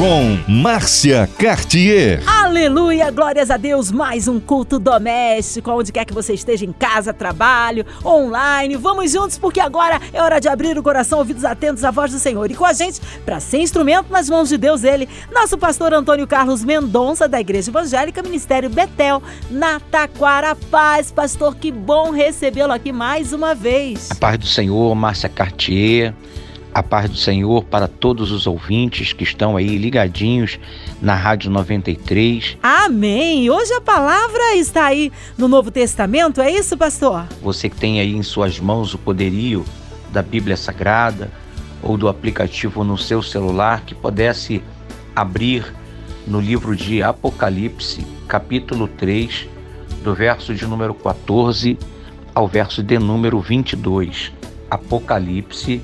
Com Márcia Cartier. Aleluia, glórias a Deus, mais um culto doméstico, onde quer que você esteja, em casa, trabalho, online. Vamos juntos, porque agora é hora de abrir o coração, ouvidos atentos à voz do Senhor. E com a gente, para ser instrumento nas mãos de Deus, ele, nosso pastor Antônio Carlos Mendonça, da Igreja Evangélica Ministério Betel, na Taquara Paz. Pastor, que bom recebê-lo aqui mais uma vez. A paz do Senhor, Márcia Cartier. A paz do Senhor para todos os ouvintes que estão aí ligadinhos na Rádio 93. Amém! Hoje a palavra está aí no Novo Testamento, é isso, pastor? Você que tem aí em suas mãos o poderio da Bíblia Sagrada ou do aplicativo no seu celular que pudesse abrir no livro de Apocalipse, capítulo 3, do verso de número 14 ao verso de número 22. Apocalipse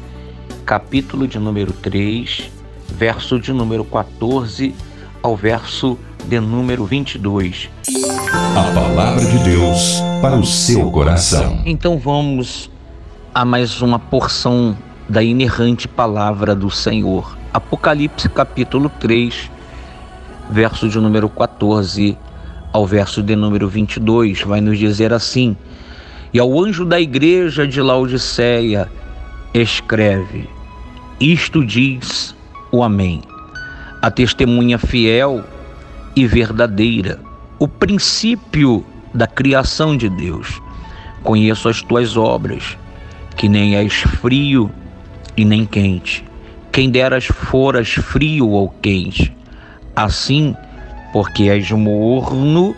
capítulo de número 3, verso de número 14 ao verso de número 22. A palavra de Deus para o seu coração. Então vamos a mais uma porção da inerrante palavra do Senhor. Apocalipse capítulo 3, verso de número 14 ao verso de número 22, vai nos dizer assim: E ao anjo da igreja de Laodiceia escreve: isto diz o Amém, a testemunha fiel e verdadeira, o princípio da criação de Deus. Conheço as tuas obras, que nem és frio e nem quente. Quem deras foras frio ou quente. Assim, porque és morno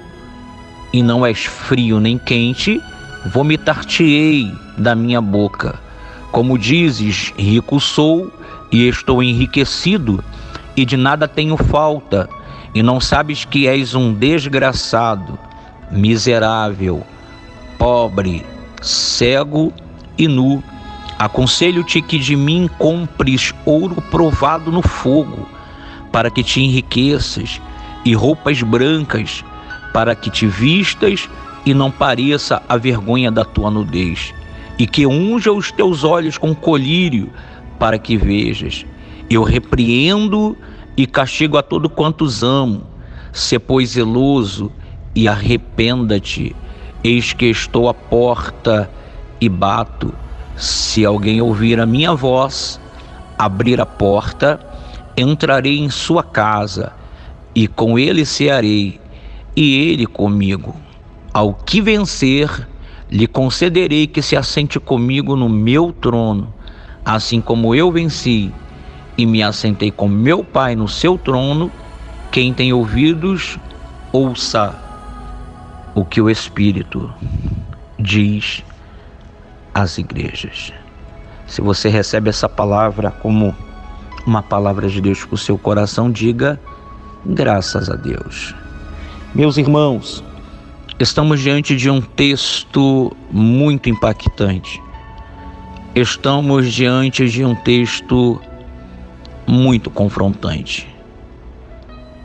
e não és frio nem quente, vomitar-te-ei da minha boca como dizes, rico sou e estou enriquecido, e de nada tenho falta, e não sabes que és um desgraçado, miserável, pobre, cego e nu. Aconselho-te que de mim compres ouro provado no fogo, para que te enriqueças, e roupas brancas, para que te vistas e não pareça a vergonha da tua nudez e que unja os teus olhos com colírio, para que vejas. Eu repreendo e castigo a todo quantos amo. Se pois zeloso e arrependa-te. Eis que estou à porta e bato. Se alguém ouvir a minha voz, abrir a porta, entrarei em sua casa e com ele cearei, e ele comigo. Ao que vencer, lhe concederei que se assente comigo no meu trono, assim como eu venci e me assentei com meu Pai no seu trono. Quem tem ouvidos, ouça o que o Espírito diz às igrejas. Se você recebe essa palavra como uma palavra de Deus para o seu coração, diga graças a Deus. Meus irmãos, Estamos diante de um texto muito impactante. Estamos diante de um texto muito confrontante.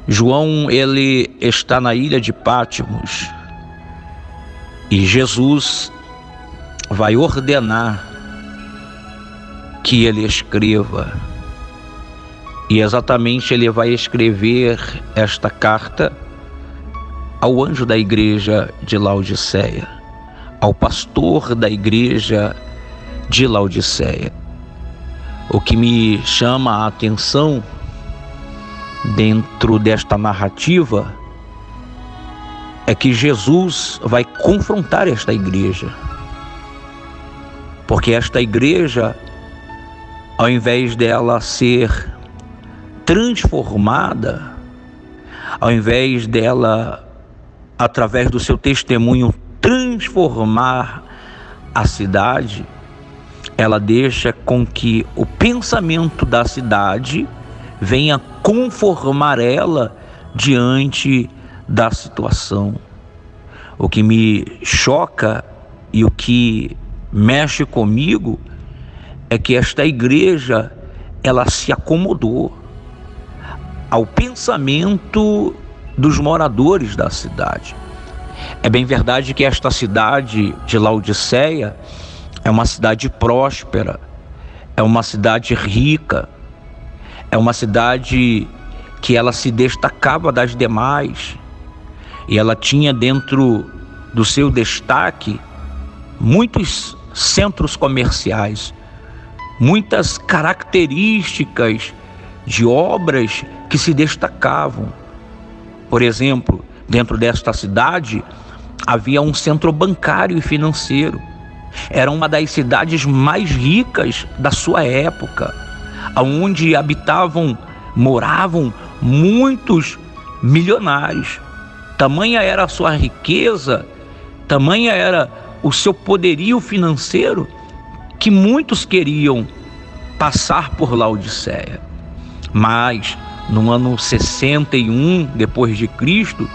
João, ele está na ilha de Pátimos e Jesus vai ordenar que ele escreva. E exatamente ele vai escrever esta carta ao anjo da igreja de Laodiceia, ao pastor da igreja de Laodiceia. O que me chama a atenção dentro desta narrativa é que Jesus vai confrontar esta igreja. Porque esta igreja, ao invés dela ser transformada, ao invés dela através do seu testemunho, transformar a cidade, ela deixa com que o pensamento da cidade venha conformar ela diante da situação. O que me choca e o que mexe comigo é que esta igreja ela se acomodou ao pensamento dos moradores da cidade. É bem verdade que esta cidade de Laodiceia é uma cidade próspera, é uma cidade rica, é uma cidade que ela se destacava das demais e ela tinha dentro do seu destaque muitos centros comerciais, muitas características de obras que se destacavam. Por exemplo, dentro desta cidade havia um centro bancário e financeiro. Era uma das cidades mais ricas da sua época, onde habitavam, moravam muitos milionários. Tamanha era a sua riqueza, tamanha era o seu poderio financeiro, que muitos queriam passar por Laodiceia. Mas no ano 61 depois de Cristo,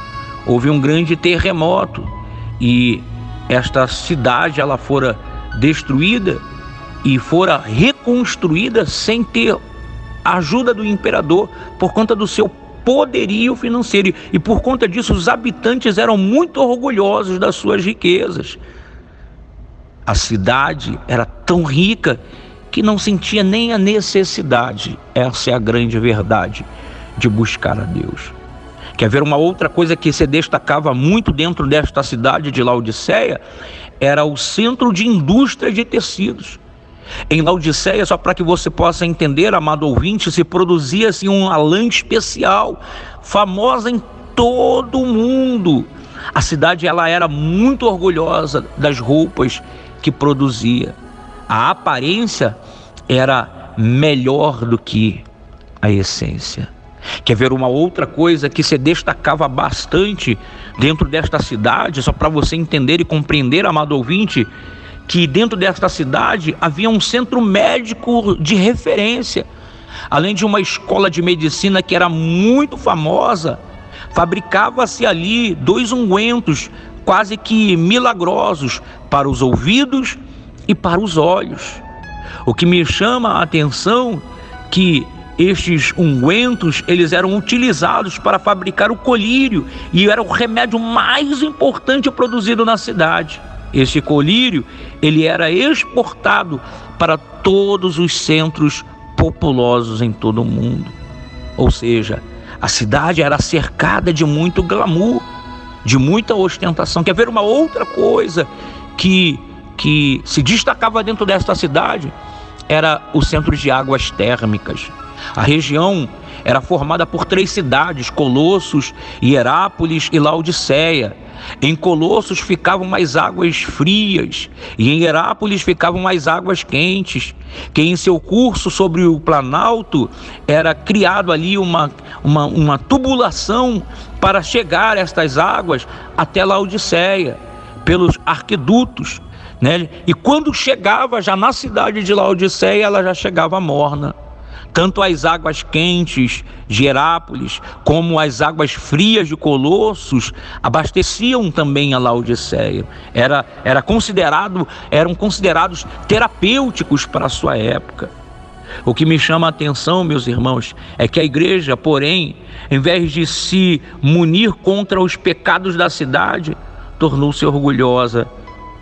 houve um grande terremoto e esta cidade ela fora destruída e fora reconstruída sem ter ajuda do imperador por conta do seu poderio financeiro e por conta disso os habitantes eram muito orgulhosos das suas riquezas. A cidade era tão rica que não sentia nem a necessidade, essa é a grande verdade, de buscar a Deus. Quer ver uma outra coisa que se destacava muito dentro desta cidade de Laodiceia? Era o centro de indústria de tecidos. Em Laodiceia, só para que você possa entender, amado ouvinte, se produzia assim, uma lã especial, famosa em todo o mundo. A cidade ela era muito orgulhosa das roupas que produzia. A aparência era melhor do que a essência. Quer ver uma outra coisa que se destacava bastante dentro desta cidade, só para você entender e compreender, amado ouvinte, que dentro desta cidade havia um centro médico de referência, além de uma escola de medicina que era muito famosa. Fabricava-se ali dois ungüentos quase que milagrosos para os ouvidos e para os olhos. O que me chama a atenção que estes ungüentos, eles eram utilizados para fabricar o colírio e era o remédio mais importante produzido na cidade. Este colírio, ele era exportado para todos os centros populosos em todo o mundo. Ou seja, a cidade era cercada de muito glamour, de muita ostentação. Quer ver uma outra coisa que que se destacava dentro desta cidade era o centro de águas térmicas. A região era formada por três cidades: Colossos, Hierápolis e Laodiceia. Em Colossos ficavam mais águas frias e em Herápolis ficavam mais águas quentes, que em seu curso sobre o planalto era criado ali uma, uma, uma tubulação para chegar estas águas até Laodiceia, pelos arquedutos. Né? E quando chegava já na cidade de Laodiceia, ela já chegava morna. Tanto as águas quentes de Herápolis, como as águas frias de Colossos, abasteciam também a Laodiceia. Era, era considerado, eram considerados terapêuticos para a sua época. O que me chama a atenção, meus irmãos, é que a igreja, porém, em vez de se munir contra os pecados da cidade, tornou-se orgulhosa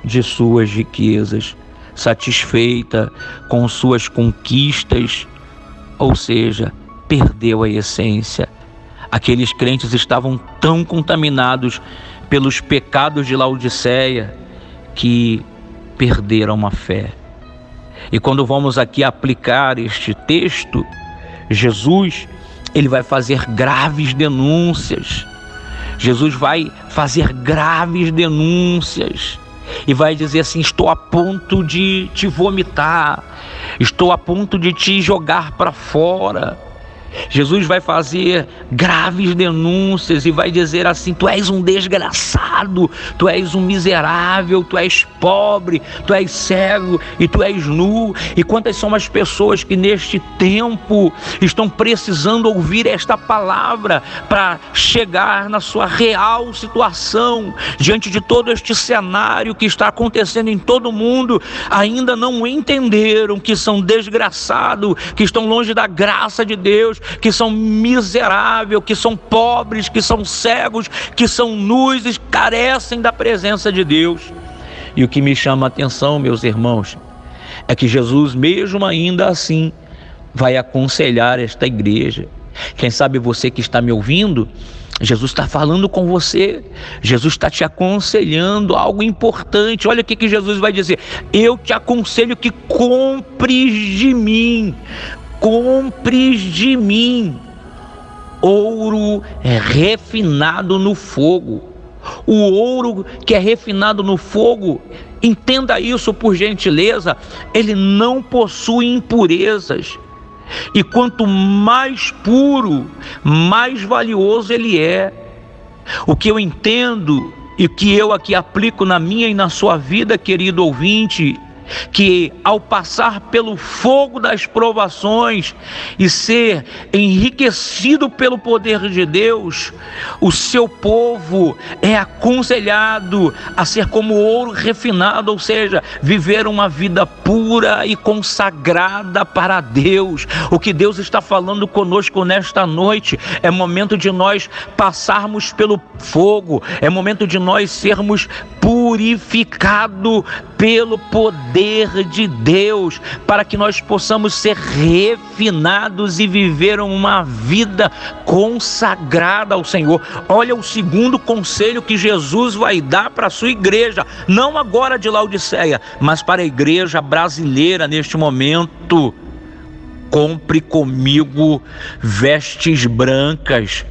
de suas riquezas, satisfeita com suas conquistas, ou seja, perdeu a essência. Aqueles crentes estavam tão contaminados pelos pecados de Laodiceia que perderam a fé. E quando vamos aqui aplicar este texto, Jesus, ele vai fazer graves denúncias. Jesus vai fazer graves denúncias e vai dizer assim: Estou a ponto de te vomitar, estou a ponto de te jogar para fora. Jesus vai fazer graves denúncias e vai dizer assim: Tu és um desgraçado, tu és um miserável, tu és pobre, tu és cego e tu és nu. E quantas são as pessoas que neste tempo estão precisando ouvir esta palavra para chegar na sua real situação, diante de todo este cenário que está acontecendo em todo o mundo, ainda não entenderam que são desgraçados, que estão longe da graça de Deus que são miseráveis, que são pobres, que são cegos, que são nus e carecem da presença de Deus. E o que me chama a atenção, meus irmãos, é que Jesus, mesmo ainda assim, vai aconselhar esta igreja. Quem sabe você que está me ouvindo, Jesus está falando com você, Jesus está te aconselhando algo importante. Olha o que, que Jesus vai dizer: Eu te aconselho que compres de mim, compres de mim ouro refinado no fogo o ouro que é refinado no fogo, entenda isso por gentileza, ele não possui impurezas. E quanto mais puro, mais valioso ele é. O que eu entendo e que eu aqui aplico na minha e na sua vida, querido ouvinte, que ao passar pelo fogo das provações e ser enriquecido pelo poder de Deus, o seu povo é aconselhado a ser como ouro refinado, ou seja, viver uma vida pura e consagrada para Deus. O que Deus está falando conosco nesta noite é momento de nós passarmos pelo fogo, é momento de nós sermos purificados pelo poder de Deus, para que nós possamos ser refinados e viver uma vida consagrada ao Senhor. Olha o segundo conselho que Jesus vai dar para a sua igreja, não agora de Laodiceia, mas para a igreja brasileira neste momento. Compre comigo vestes brancas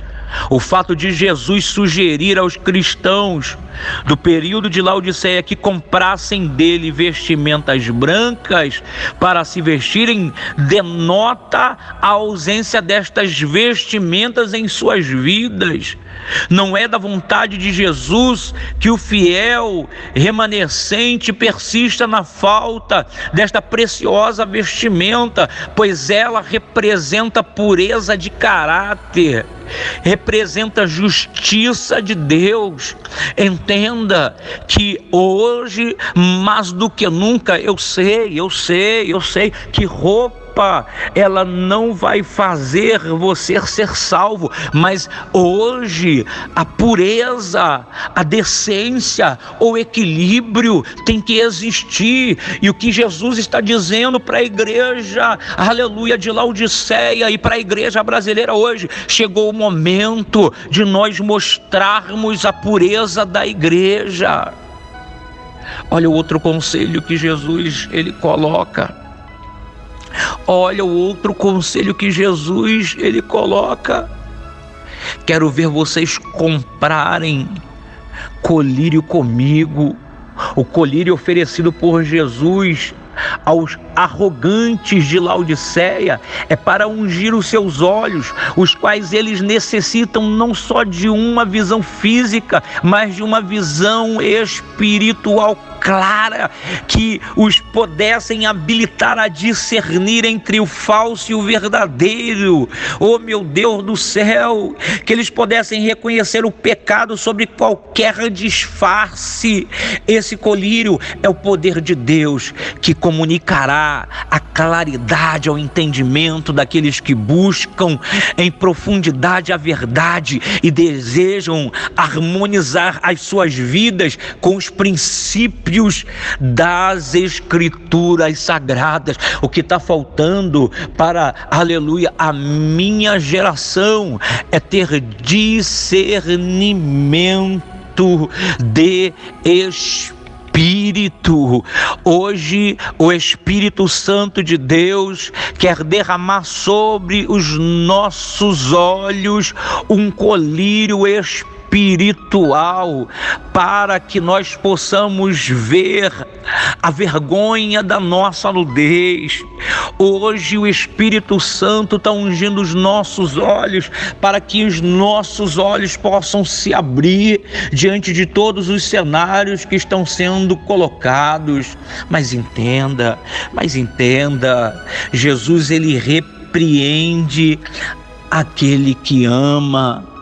o fato de Jesus sugerir aos cristãos do período de Laodiceia que comprassem dele vestimentas brancas para se vestirem denota a ausência destas vestimentas em suas vidas. Não é da vontade de Jesus que o fiel remanescente persista na falta desta preciosa vestimenta, pois ela representa pureza de caráter representa a justiça de Deus. Entenda que hoje, mais do que nunca, eu sei, eu sei, eu sei que roupa ela não vai fazer você ser salvo, mas hoje a pureza, a decência, o equilíbrio tem que existir. E o que Jesus está dizendo para a igreja, aleluia, de Laodiceia e para a igreja brasileira hoje, chegou o momento de nós mostrarmos a pureza da igreja. Olha o outro conselho que Jesus ele coloca. Olha o outro conselho que Jesus ele coloca. Quero ver vocês comprarem colírio comigo. O colírio oferecido por Jesus aos arrogantes de Laodiceia é para ungir os seus olhos, os quais eles necessitam não só de uma visão física, mas de uma visão espiritual clara que os pudessem habilitar a discernir entre o falso e o verdadeiro. Oh meu Deus do céu, que eles pudessem reconhecer o pecado sobre qualquer disfarce. Esse colírio é o poder de Deus que comunicará a claridade ao entendimento daqueles que buscam em profundidade a verdade e desejam harmonizar as suas vidas com os princípios princípios das Escrituras Sagradas. O que está faltando para, aleluia, a minha geração é ter discernimento de espírito. Espírito. Hoje, o Espírito Santo de Deus quer derramar sobre os nossos olhos um colírio espiritual espiritual para que nós possamos ver a vergonha da nossa nudez. Hoje o Espírito Santo está ungindo os nossos olhos para que os nossos olhos possam se abrir diante de todos os cenários que estão sendo colocados. Mas entenda, mas entenda, Jesus ele repreende aquele que ama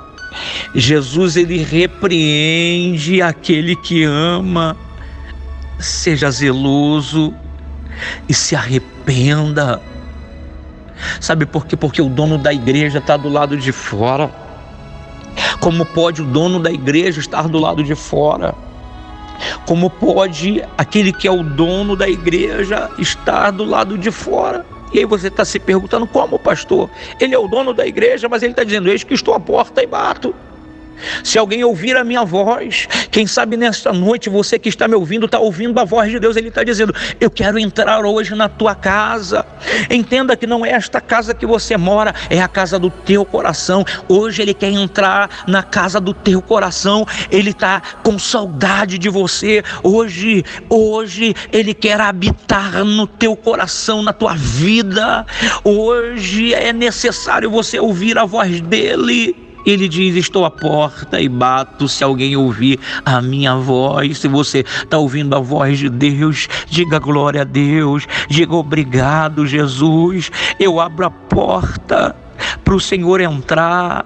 Jesus ele repreende aquele que ama. Seja zeloso e se arrependa. Sabe por quê? Porque o dono da igreja está do lado de fora. Como pode o dono da igreja estar do lado de fora? Como pode aquele que é o dono da igreja estar do lado de fora? E aí você está se perguntando como, pastor? Ele é o dono da igreja, mas ele está dizendo: Eis que estou à porta e bato. Se alguém ouvir a minha voz, quem sabe nesta noite você que está me ouvindo está ouvindo a voz de Deus, ele está dizendo: Eu quero entrar hoje na tua casa. Entenda que não é esta casa que você mora, é a casa do teu coração. Hoje ele quer entrar na casa do teu coração, ele está com saudade de você. Hoje, hoje ele quer habitar no teu coração, na tua vida. Hoje é necessário você ouvir a voz dele. Ele diz: Estou à porta e bato. Se alguém ouvir a minha voz, se você está ouvindo a voz de Deus, diga glória a Deus, diga obrigado, Jesus. Eu abro a porta para o Senhor entrar.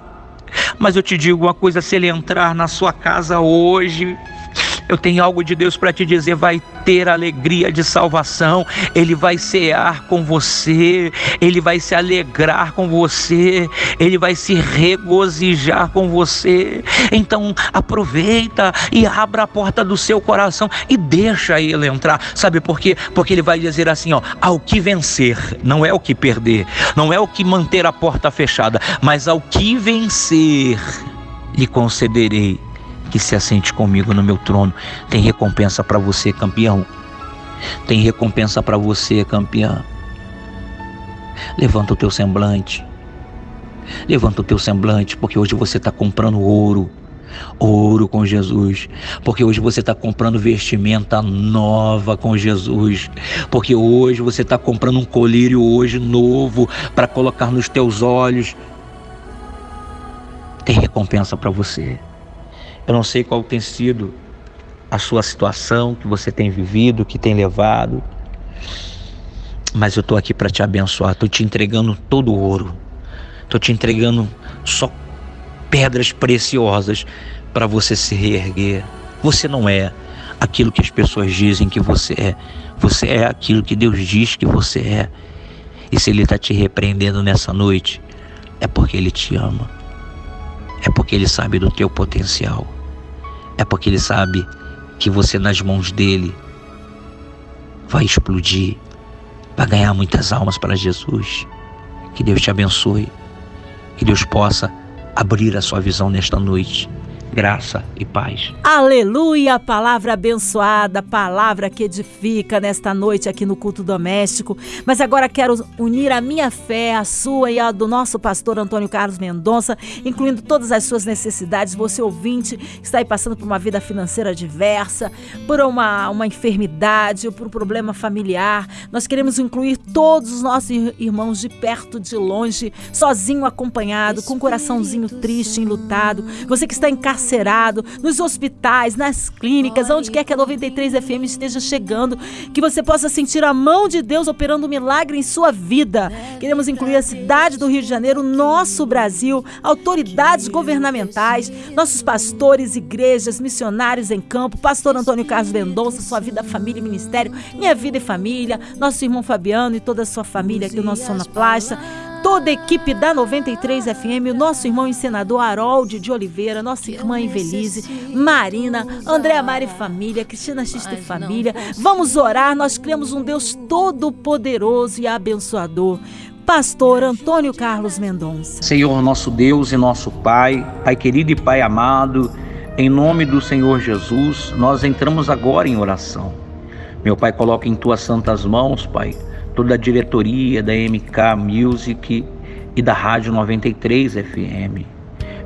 Mas eu te digo uma coisa: se Ele entrar na sua casa hoje, eu tenho algo de Deus para te dizer, vai ter alegria de salvação, ele vai cear com você, ele vai se alegrar com você, ele vai se regozijar com você. Então, aproveita e abra a porta do seu coração e deixa ele entrar. Sabe por quê? Porque ele vai dizer assim, ó, ao que vencer, não é o que perder, não é o que manter a porta fechada, mas ao que vencer lhe concederei que se assente comigo no meu trono. Tem recompensa para você, campeão. Tem recompensa para você, campeã. Levanta o teu semblante. Levanta o teu semblante, porque hoje você está comprando ouro. Ouro com Jesus, porque hoje você está comprando vestimenta nova com Jesus, porque hoje você está comprando um colírio hoje novo para colocar nos teus olhos. Tem recompensa para você. Eu não sei qual tem sido a sua situação que você tem vivido, que tem levado, mas eu estou aqui para te abençoar. Estou te entregando todo o ouro, estou te entregando só pedras preciosas para você se reerguer. Você não é aquilo que as pessoas dizem que você é, você é aquilo que Deus diz que você é. E se Ele está te repreendendo nessa noite, é porque Ele te ama, é porque Ele sabe do teu potencial é porque ele sabe que você nas mãos dele vai explodir, vai ganhar muitas almas para Jesus. Que Deus te abençoe, que Deus possa abrir a sua visão nesta noite graça e paz. Aleluia, palavra abençoada, palavra que edifica nesta noite aqui no culto doméstico. Mas agora quero unir a minha fé, a sua e a do nosso pastor Antônio Carlos Mendonça, incluindo todas as suas necessidades. Você ouvinte que está aí passando por uma vida financeira diversa, por uma, uma enfermidade ou por um problema familiar. Nós queremos incluir todos os nossos irmãos de perto, de longe, sozinho, acompanhado, com um coraçãozinho triste, enlutado. Você que está encarcerado encarcerado, nos hospitais, nas clínicas, onde quer que a 93 FM esteja chegando, que você possa sentir a mão de Deus operando um milagre em sua vida. Queremos incluir a cidade do Rio de Janeiro, nosso Brasil, autoridades governamentais, nossos pastores, igrejas, missionários em campo, pastor Antônio Carlos Mendonça, sua vida, família e ministério, minha vida e família, nosso irmão Fabiano e toda a sua família aqui, o nosso Sonoplasta toda a equipe da 93 FM, o nosso irmão encenador Harold de Oliveira, nossa irmã Invelise, Marina, Andréa Mari Família, Cristina Xista e Família. Vamos orar, nós cremos um Deus todo-poderoso e abençoador. Pastor Antônio Carlos Mendonça. Senhor, nosso Deus e nosso Pai, Pai querido e Pai amado, em nome do Senhor Jesus, nós entramos agora em oração. Meu Pai, coloca em tuas santas mãos, Pai, toda a diretoria da MK Music e da Rádio 93 FM.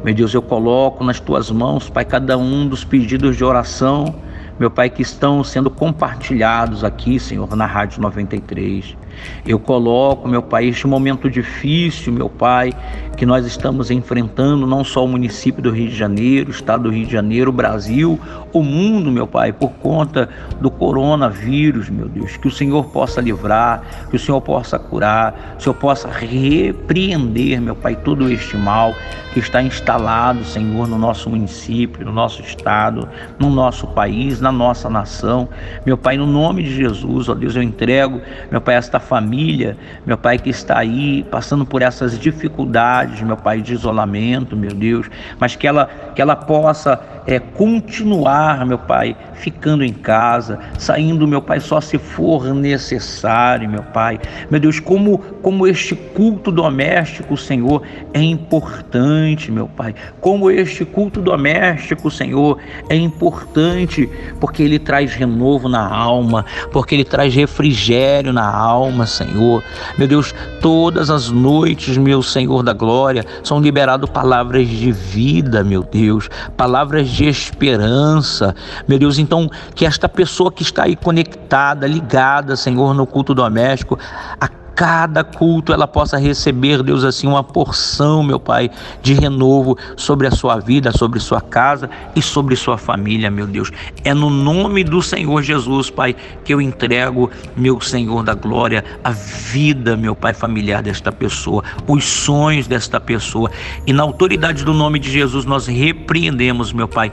Meu Deus, eu coloco nas tuas mãos, Pai, cada um dos pedidos de oração, meu Pai, que estão sendo compartilhados aqui, Senhor, na Rádio 93. Eu coloco, meu Pai, este momento difícil, meu Pai, que nós estamos enfrentando, não só o município do Rio de Janeiro, o estado do Rio de Janeiro, o Brasil, o mundo, meu Pai, por conta do coronavírus, meu Deus. Que o Senhor possa livrar, que o Senhor possa curar, que o Senhor possa repreender, meu Pai, todo este mal que está instalado, Senhor, no nosso município, no nosso estado, no nosso país, na nossa nação. Meu Pai, no nome de Jesus, ó Deus, eu entrego, meu Pai, esta família, meu Pai, que está aí passando por essas dificuldades, meu Pai, de isolamento, meu Deus, mas que ela, que ela possa é, continuar, meu Pai, ficando em casa, saindo, meu Pai, só se for necessário, meu Pai. Meu Deus, como, como este culto doméstico, Senhor, é importante, meu Pai. Como este culto doméstico, Senhor, é importante porque ele traz renovo na alma, porque ele traz refrigério na alma, Senhor. Meu Deus, todas as noites, meu Senhor da glória, são liberadas palavras de vida, meu Deus, palavras de esperança. Meu Deus, então que esta pessoa que está aí conectada, ligada, Senhor, no culto doméstico, a cada culto ela possa receber, Deus, assim, uma porção, meu Pai, de renovo sobre a sua vida, sobre sua casa e sobre sua família, meu Deus. É no nome do Senhor Jesus, Pai, que eu entrego, meu Senhor da glória, a vida, meu Pai, familiar desta pessoa, os sonhos desta pessoa. E na autoridade do nome de Jesus, nós repreendemos, meu Pai,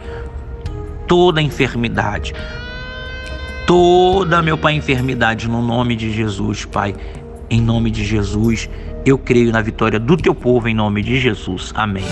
toda enfermidade. Toda, meu Pai, enfermidade no nome de Jesus, Pai em nome de Jesus. Eu creio na vitória do teu povo em nome de Jesus. Amém.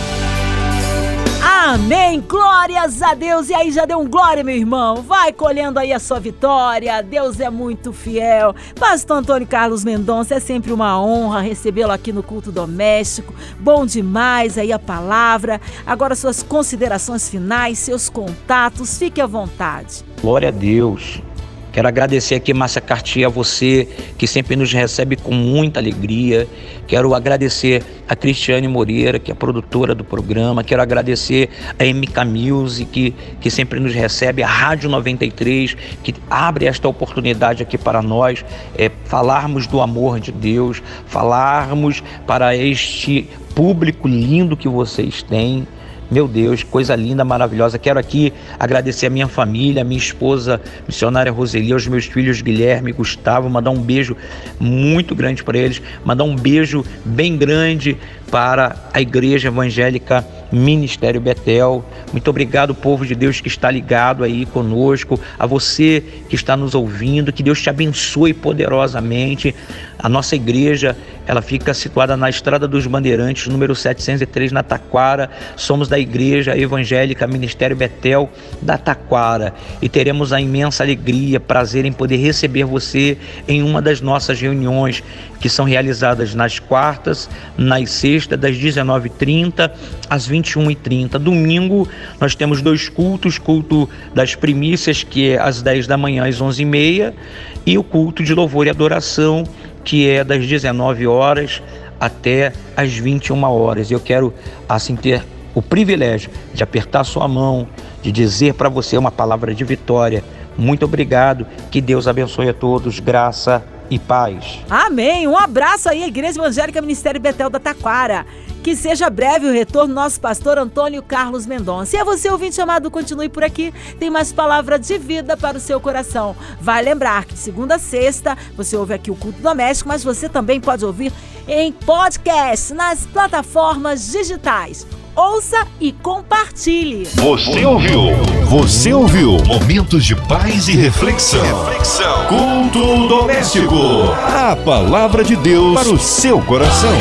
Amém! Glórias a Deus! E aí, já deu um glória, meu irmão? Vai colhendo aí a sua vitória. Deus é muito fiel. Pastor Antônio Carlos Mendonça, é sempre uma honra recebê-lo aqui no culto doméstico. Bom demais aí a palavra. Agora, suas considerações finais, seus contatos, fique à vontade. Glória a Deus. Quero agradecer aqui, Márcia Cartier, a você que sempre nos recebe com muita alegria. Quero agradecer a Cristiane Moreira, que é produtora do programa. Quero agradecer a MK Music, que, que sempre nos recebe, a Rádio 93, que abre esta oportunidade aqui para nós é, falarmos do amor de Deus, falarmos para este público lindo que vocês têm. Meu Deus, coisa linda, maravilhosa. Quero aqui agradecer a minha família, a minha esposa, missionária Roseli, aos meus filhos Guilherme e Gustavo, mandar um beijo muito grande para eles, mandar um beijo bem grande para a Igreja Evangélica Ministério Betel. Muito obrigado, povo de Deus que está ligado aí conosco, a você que está nos ouvindo, que Deus te abençoe poderosamente. A nossa igreja, ela fica situada na Estrada dos Bandeirantes, número 703, na Taquara. Somos da Igreja Evangélica Ministério Betel da Taquara e teremos a imensa alegria, prazer em poder receber você em uma das nossas reuniões que são realizadas nas quartas, nas sextas, das 19h30 às 21h30. Domingo, nós temos dois cultos: culto das primícias, que é às 10 da manhã às 11h30, e o culto de louvor e adoração, que é das 19 horas até às 21 horas. Eu quero assim ter o privilégio de apertar sua mão, de dizer para você uma palavra de vitória. Muito obrigado, que Deus abençoe a todos, graça e paz. Amém. Um abraço aí, Igreja Evangélica Ministério Betel da Taquara. Que seja breve o retorno do nosso pastor Antônio Carlos Mendonça. E a você, ouvinte chamado, continue por aqui. Tem mais palavra de vida para o seu coração. Vai lembrar que segunda a sexta você ouve aqui o culto doméstico, mas você também pode ouvir em podcast nas plataformas digitais ouça e compartilhe. Você ouviu? Você ouviu? Momentos de paz e reflexão. reflexão. Culto doméstico. A palavra de Deus para o seu coração.